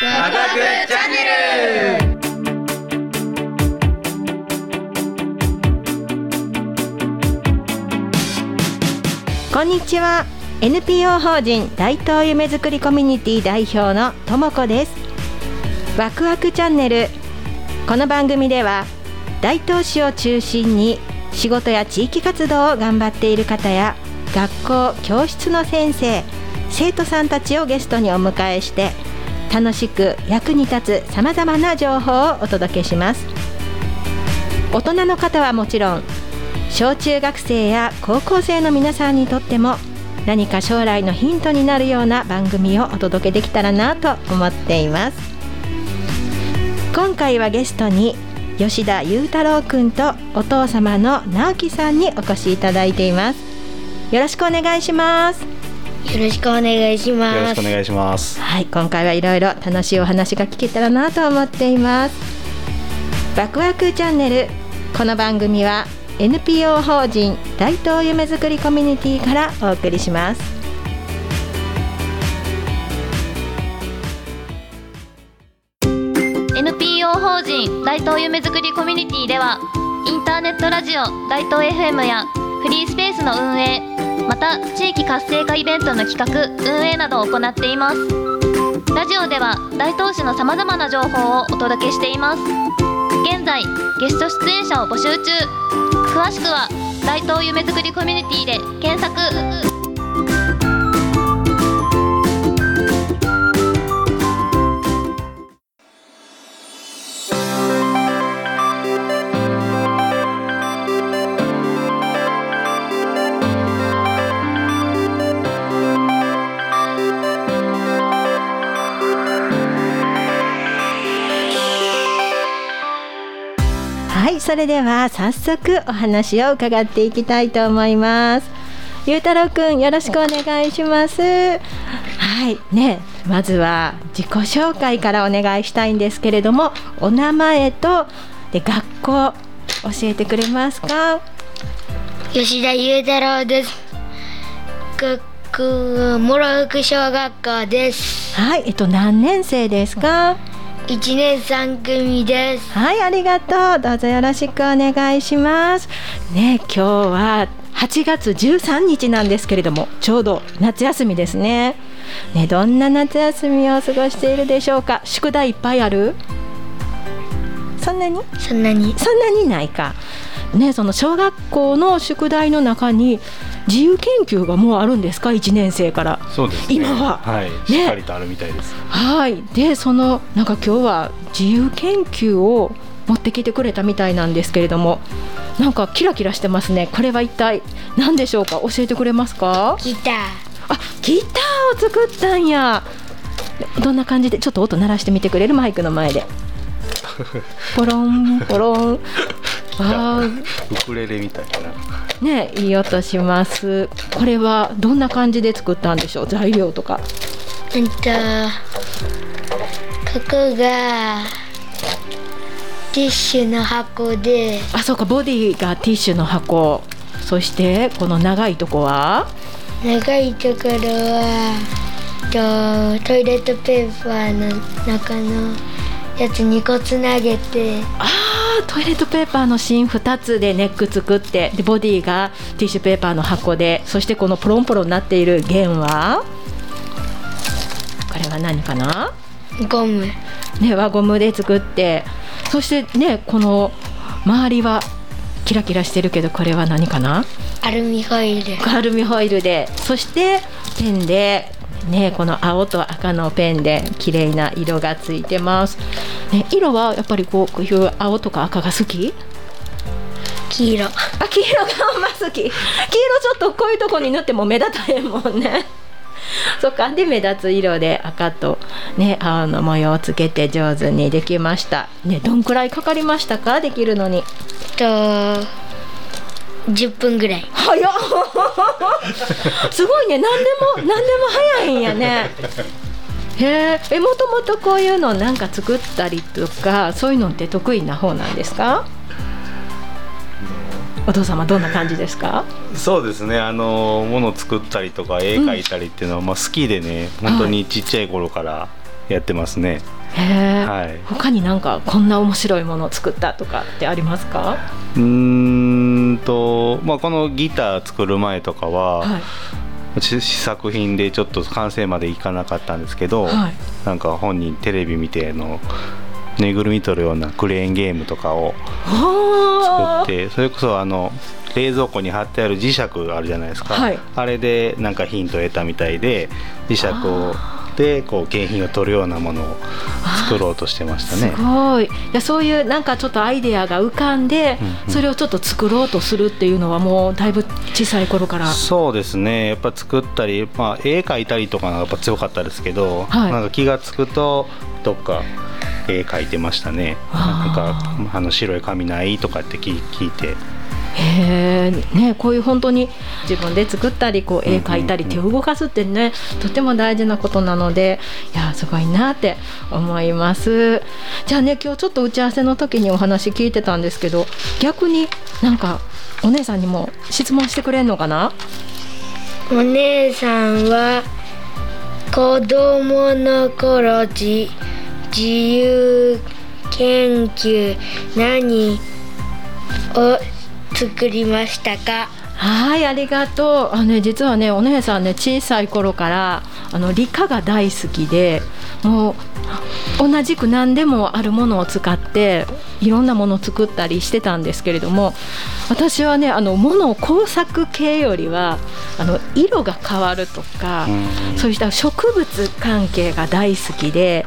ワクワクチャンネル。こんにちは。NPO 法人大東夢づくりコミュニティ代表のともこです。ワクワクチャンネル。この番組では大東市を中心に仕事や地域活動を頑張っている方や学校教室の先生生徒さんたちをゲストにお迎えして楽しく役に立つさまざまな情報をお届けします。大人の方はもちろん小中学生や高校生の皆さんにとっても何か将来のヒントになるような番組をお届けできたらなと思っています。今回はゲストに吉田裕太郎くんとお父様の直樹さんにお越しいただいています。よろしくお願いします。よろしくお願いします。よろしくお願いします。はい今回はいろいろ楽しいお話が聞けたらなと思っていますワクワクチャンネルこの番組は NPO 法人大東夢づくりコミュニティからお送りします NPO 法人大東夢づくりコミュニティではインターネットラジオ大東 FM やフリースペースの運営また地域活性化イベントの企画運営などを行っています。ラジオでは大東市のさまざまな情報をお届けしています。現在ゲスト出演者を募集中。詳しくは大東夢づくりコミュニティで検索。それでは早速お話を伺っていきたいと思います。ゆうたろうくんよろしくお願いします。はい。ねまずは自己紹介からお願いしたいんですけれどもお名前とで学校教えてくれますか？吉田裕太郎です。学校諸福小学校です。はい。えっと何年生ですか？一年三組です。はい、ありがとう。どうぞよろしくお願いします。ね、今日は8月13日なんですけれども、ちょうど夏休みですね。ね、どんな夏休みを過ごしているでしょうか？宿題いっぱいある？そんなに？そんなにそんなにないか。ね、その小学校の宿題の中に自由研究がもうあるんですか、1年生から。そうですね。今は。はい、しっかりとあるみたいです。はい、でそのなんか今日は自由研究を持ってきてくれたみたいなんですけれどもなんかキラキラしてますね。これは一体何でしょうか？教えてくれますか？ギター。あギターを作ったんや。どんな感じで？ちょっと音鳴らしてみてくれる？マイクの前で。ポロンポロンあー。ウクレレみたいな。ねいい音します。これはどんな感じで作ったんでしょう？材料とか。うんとここがティッシュの箱で。あそうかボディがティッシュの箱。そしてこの長いとこは？長いところはとトイレットペーパーの中のやつ2個つなげて。あートイレットペーパーの芯2つでネック作ってでボディがティッシュペーパーの箱でそしてこのポロンポロンになっている弦はこれは何かな？ゴム。ね輪ゴムで作ってそしてねこの周りはキラキラしてるけどこれは何かな？アルミホイルアルミホイルで。そしてペンでねこの青と赤のペンで綺麗な色がついてます、ね、色はやっぱりこうこういう青とか赤が好き？黄色。あ黄色がほんま好き。黄色ちょっとこういうとこに塗っても目立たへんもんね。そっか。で目立つ色で赤とね青の模様をつけて上手にできました。ねどんくらいかかりましたか？できるのに。と10分ぐらい。早っ。すごいね。何でも何でも早いんやねへええもともとこういうのなんか作ったりとかそういうのって得意な方なんですか？お父様どんな感じですか？そうですね。あの物作ったりとか絵描いたりっていうのは、まあ好きでね、本当にちっちゃい頃からやってますね。はい。他になんかこんな面白いものを作ったとかってありますか？うーんと、まあ、このギター作る前とかは、はい試試作品でちょっと完成までいかなかったんですけど、はい。なんか本人テレビ見てあのぬいぐるみ取るようなクレーンゲームとかをあ作ってそれこそあの冷蔵庫に貼ってある磁石あるじゃないですか、はい。あれでなんかヒントを得たみたいで磁石をでこう景品を取るようなものを作ろうとしてましたすね。ごい。いやそういうなんかちょっとアイデアが浮かんで、うんうん。それをちょっと作ろうとするっていうのはもうだいぶ小さい頃から。そうですね。やっぱ作ったり、まあ、絵描いたりとかがやっぱ強かったですけど、はい。なんか気が付くとどっか絵描いてましたね。なんかあの白い紙ないとかって聞聞いてへえねこういう本当に自分で作ったりこう絵描いたり手を動かすってねとても大事なことなのでいやすごいなって思います。じゃあね今日ちょっと打ち合わせの時にお話聞いてたんですけど逆になんかお姉さんにも質問してくれんのかな？お姉さんは子供の頃じ自由研究何を作りましたか？はいありがとう。あ、ね、実はねお姉さんね小さい頃からあの理科が大好きでもう同じく何でもあるものを使っていろんなものを作ったりしてたんですけれども私はねあの物を工作系よりはあの色が変わるとか、うん。そうした植物関係が大好きで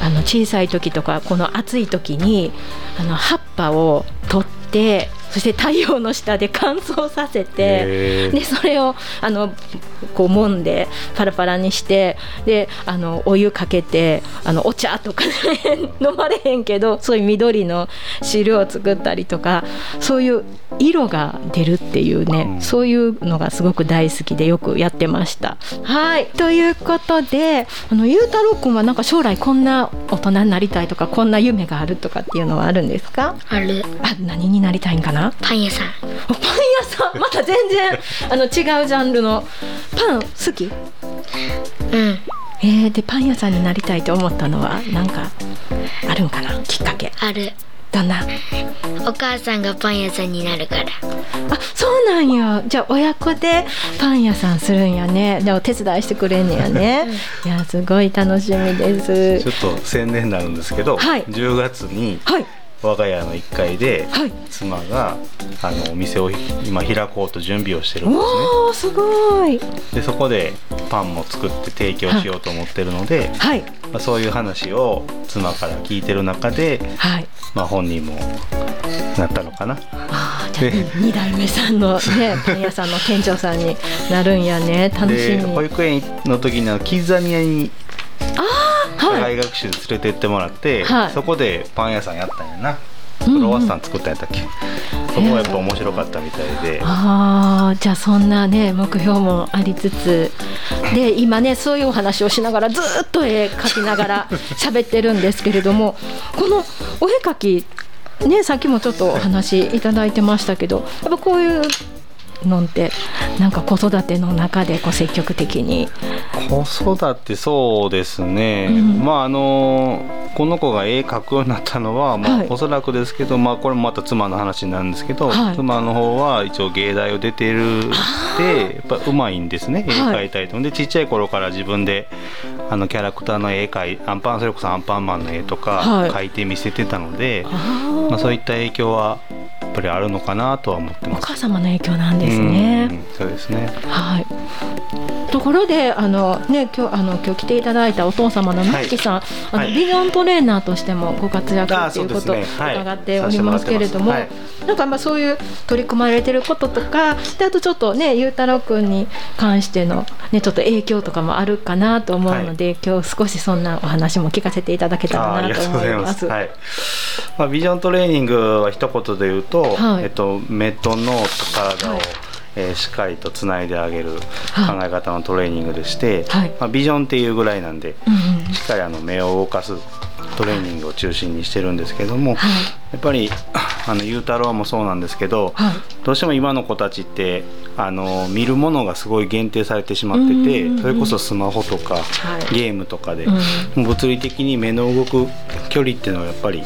あの小さい時とかこの暑い時にあの葉っぱを取ってそして太陽の下で乾燥させてでそれをあのこう揉んでパラパラにしてであのお湯かけてあのお茶とか、ね、飲まれへんけどそういう緑の汁を作ったりとかそういう色が出るっていうね、うん。そういうのがすごく大好きでよくやってました。はい。ということであのゆうたろうくんはなんか将来こんな大人になりたいとかこんな夢があるとかっていうのはあるんですか？ある。あ何になりたいんかな？パン屋さん。パン屋さん？また全然あの違うジャンルの。パン好き？うん。えー、でパン屋さんになりたいと思ったのはなんかあるんかな？きっかけ。あるどんな。お母さんがパン屋さんになるから。あそうなんや。じゃあ親子でパン屋さんするんやね。じゃあお手伝いしてくれんねやね。いやすごい楽しみです。ちょっと宣伝になるんですけど、はい。10月にはい我が家の1階ではい。妻があのお店を今開こうと準備をしてるんですね。おーすごい。でそこでパンも作って提供しようと思ってるので、はい。まあ、そういう話を妻から聞いてる中で、はい。まあ、本人もなったのかな。あーじゃあで二代目さんのね パン屋さんの店長さんになるんやね。楽しでみ保育園の時にキッザニアに社はい。外学習で連れて行ってもらって、はい。そこでパン屋さんやったんやな、うんうん。クロワッサン作ったんやったっけ、そこがやっぱ面白かったみたいで、ああじゃあそんなね目標もありつつ。で今ねそういうお話をしながらずーっと絵描きながら 喋ってるんですけれどもこのお絵描きねさっきもちょっとお話いただいてましたけどやっぱこういうのってなんか子育ての中でこう積極的に。子育てそうですね、うん。まああのこの子が絵描くようになったのは、まあはい。おそらくですけど、まあ、これもまた妻の話になるんですけど、はい。妻の方は一応芸大を出てるでやっぱうまいんですね。絵はい。描いたりとでちっちゃい頃から自分であのキャラクターの絵描いアンパンそれこそアンパンマンの絵とかはい。描いて見せてたので、あまあ、そういった影響はやっぱりあるのかなとは思っておます。母様の影響なんですね。うんそうですねはい。ところであのね今日あの今日来ていただいたお父様のはいミッキさん、あのはい。ビジョントレーナーとしてもご活躍あということを伺っておりますけれども、させてもらってなんかまあそういう取り組まれてることとか、であとちょっとねゆうたろうくんに関してのねちょっと影響とかもあるかなと思うので、今日少しそんなお話も聞かせていただけたらなと思いま。ます。す。はい。まあビジョントレーニングは一言で言うと、はい。えっと目と脳と体を、はいえーしっかりとつないであげるはい。考え方のトレーニングでして、はい。まあビジョンっていうぐらいなんで、うんうんしっっかりあの目を動かすトレーニングを中心にしてるんですけども、はい。やっぱりあのゆうたろうもそうなんですけど、はい。どうしても今の子たちってあの見るものがすごい限定されてしまってうんうんうんてそれこそスマホとか、はい。ゲームとかで、うん物理的に目の動く距離っていうのはやっぱり、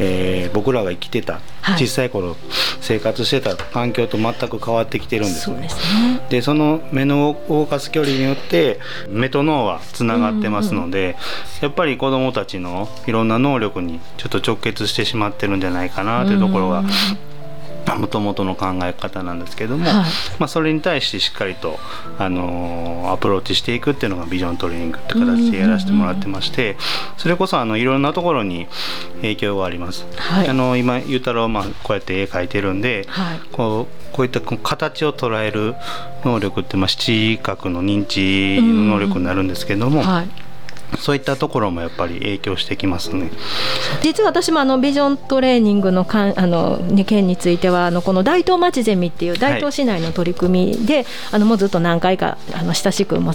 えー僕らが生きてた、はい。小さい頃生活してた環境と全く変わってきてるんですね。そうで。すね。でその目の動かす距離によって目と脳はつながってますので、やっぱり子どもたちのいろんな能力にちょっと直結してしまってるんじゃないかなというところがもともとの考え方なんですけども、はい。まあ、それに対してしっかりと、あのーアプローチしていくっていうのがビジョントレーニングって形でやらせてもらってましてそれこそあのいろんなところに影響があります。はい。あの今ゆうたろうまあこうやって絵描いてるんで、はい。こうこういった形を捉える能力って、まあ、七角の認知の能力になるんですけども、はいそういったところもやっぱり影響してきますね。実は私もあのビジョントレーニングのかんあの、ね、件についてはあのこの大東町ゼミっていう大東市内の取り組みで、あのもうずっと何回かあの親しくも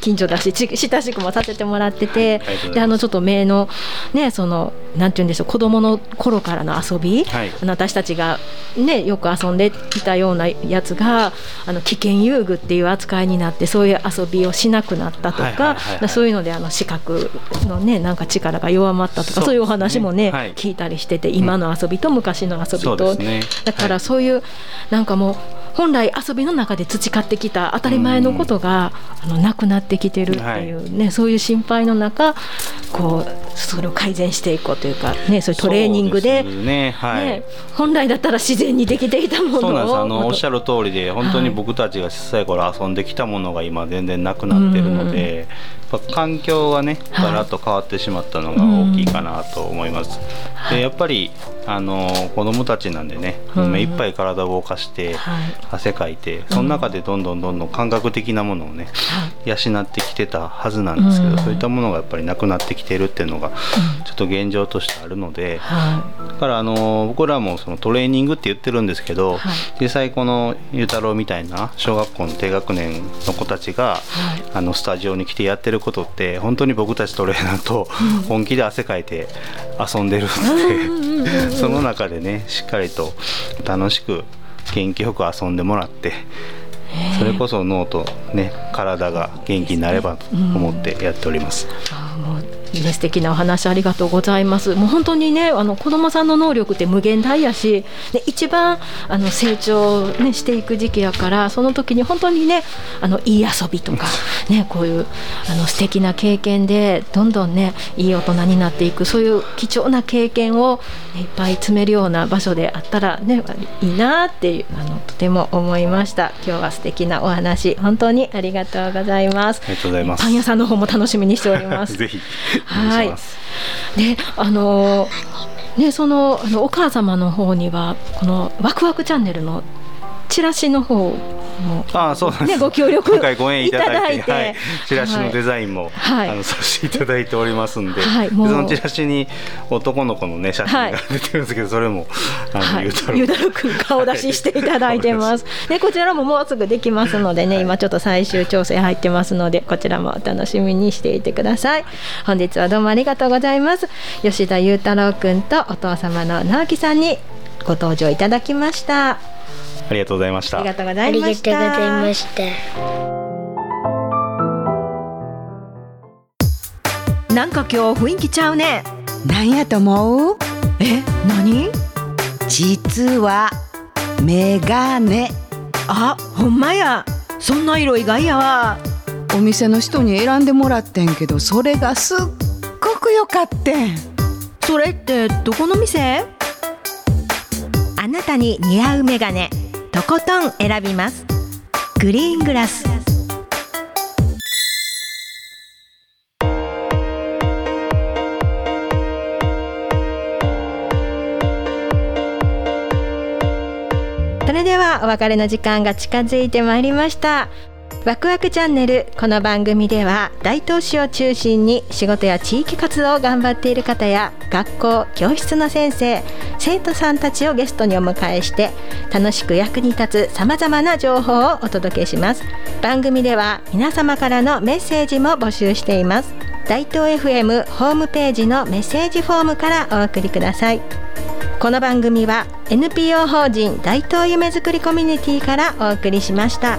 近所だしち親しくもさせてもらってて、ありがとうございであのちょっと目のねそのなんて言うんでしょう子供の頃からの遊び、はい。あの私たちがねよく遊んでいたようなやつがあの危険遊具っていう扱いになってそういう遊びをしなくなったとか、はいはいはいはい。そういうのであの視覚のねなんか力が弱まったとかそういうお話もね、はい。聞いたりしてて今の遊びと昔の遊びと、だからはい。そういうなんかもう本来遊びの中で培ってきた当たり前のことが、あのなくなってきてるっていうね、そういう心配の中こうそれを改善していこうというかねそういうトレーニングでね。はい。ね、本来だったら自然にできていたものをそうなんです。あのおっしゃるる通りで本当に僕たちが小さい頃遊んできたものが今全然なくなってるので、やっぱ環境がねはい。ガラッと変わってしまったのが大きいかなと思います。でやっぱりあの子供たちなんでね、うん。目いっぱい体を動かして、はい。汗かいてその中でどんどんどんどん感覚的なものをね養ってきてたはずなんですけど、うん。そういったものがやっぱりなくなってきてるっていうのがちょっと現状としてあるので、はだからあの僕らもそのトレーニングって言ってるんですけど、はい。実際このゆうたろうみたいな小学校の低学年の子たちが、あのスタジオに来てやってることって本当に僕たちトレーナーと本気で汗かいて遊んでるので、その中でねしっかりと楽しく元気よく遊んでもらって。それこそ脳とね体が元気になればと思ってやっております。ね素敵なお話ありがとうございます。もう本当にねあの子供さんの能力って無限大やし、で一番あの成長ねしていく時期やからその時に本当にねあのいい遊びとかねこういうあの素敵な経験でどんどんねいい大人になっていくそういう貴重な経験を、ね、いっぱい詰めるような場所であったらねいいなっていうあのとても思いました。今日は素敵なお話本当にありがとうございます。ありがとうございますパン屋さんの方も楽しみにしております。ぜひおはい願いします。。で、あのねそのあのお母様の方にはこのワクワクチャンネルのチラシの方もああそうなんです、ねご協力いただいてだいて。はい、チラシのデザインも、はい。あのさせていただいておりますんで,で、はいそのチラシに男の子のね写真が出てるんですけど、それもあの、はい、ゆうたろうゆうたろうくん顔出ししていただいてます。でこちらももうすぐできますのでね、今ちょっと最終調整入ってますのでこちらもお楽しみにしていてください。本日はどうもありがとうございます。吉田ゆうたろうくんとお父様の直樹さんにご登場いただきました。あありがとうございましたりがとうござありがいましとうございたま。した。なんか今日雰囲気ちゃうね。なんやと思う？え、何？実はメガネあ、ほんまや。そんな色意外やわ。お店の人に選んでもらってんけどそれがすっごく良かってんそれってどこの店？あなたに似合うメガネ、とことん選びます。グリーングラス。それではお別れの時間が近づいてまいりました。ワクワクチャンネルこの番組では大東市を中心に仕事や地域活動を頑張っている方や学校教室の先生生徒さんたちをゲストにお迎えして楽しく役に立つさまざまな情報をお届けします。番組では皆様からのメッセージも募集しています。大東 FM ホームページのメッセージフォームからお送りください。この番組は NPO 法人大東夢づくりコミュニティからお送りしました。